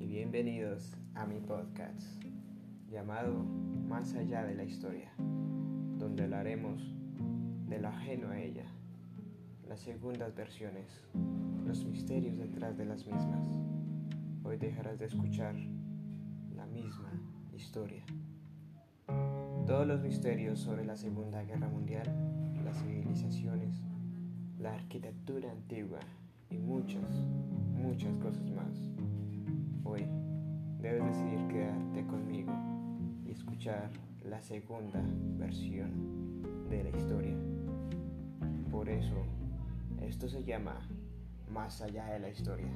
Y bienvenidos a mi podcast llamado Más allá de la historia, donde hablaremos de lo ajeno a ella, las segundas versiones, los misterios detrás de las mismas. Hoy dejarás de escuchar la misma historia. Todos los misterios sobre la Segunda Guerra Mundial, las civilizaciones, la arquitectura antigua y muchas, muchas cosas más. Hoy debes decidir quedarte conmigo y escuchar la segunda versión de la historia. Por eso, esto se llama Más allá de la historia.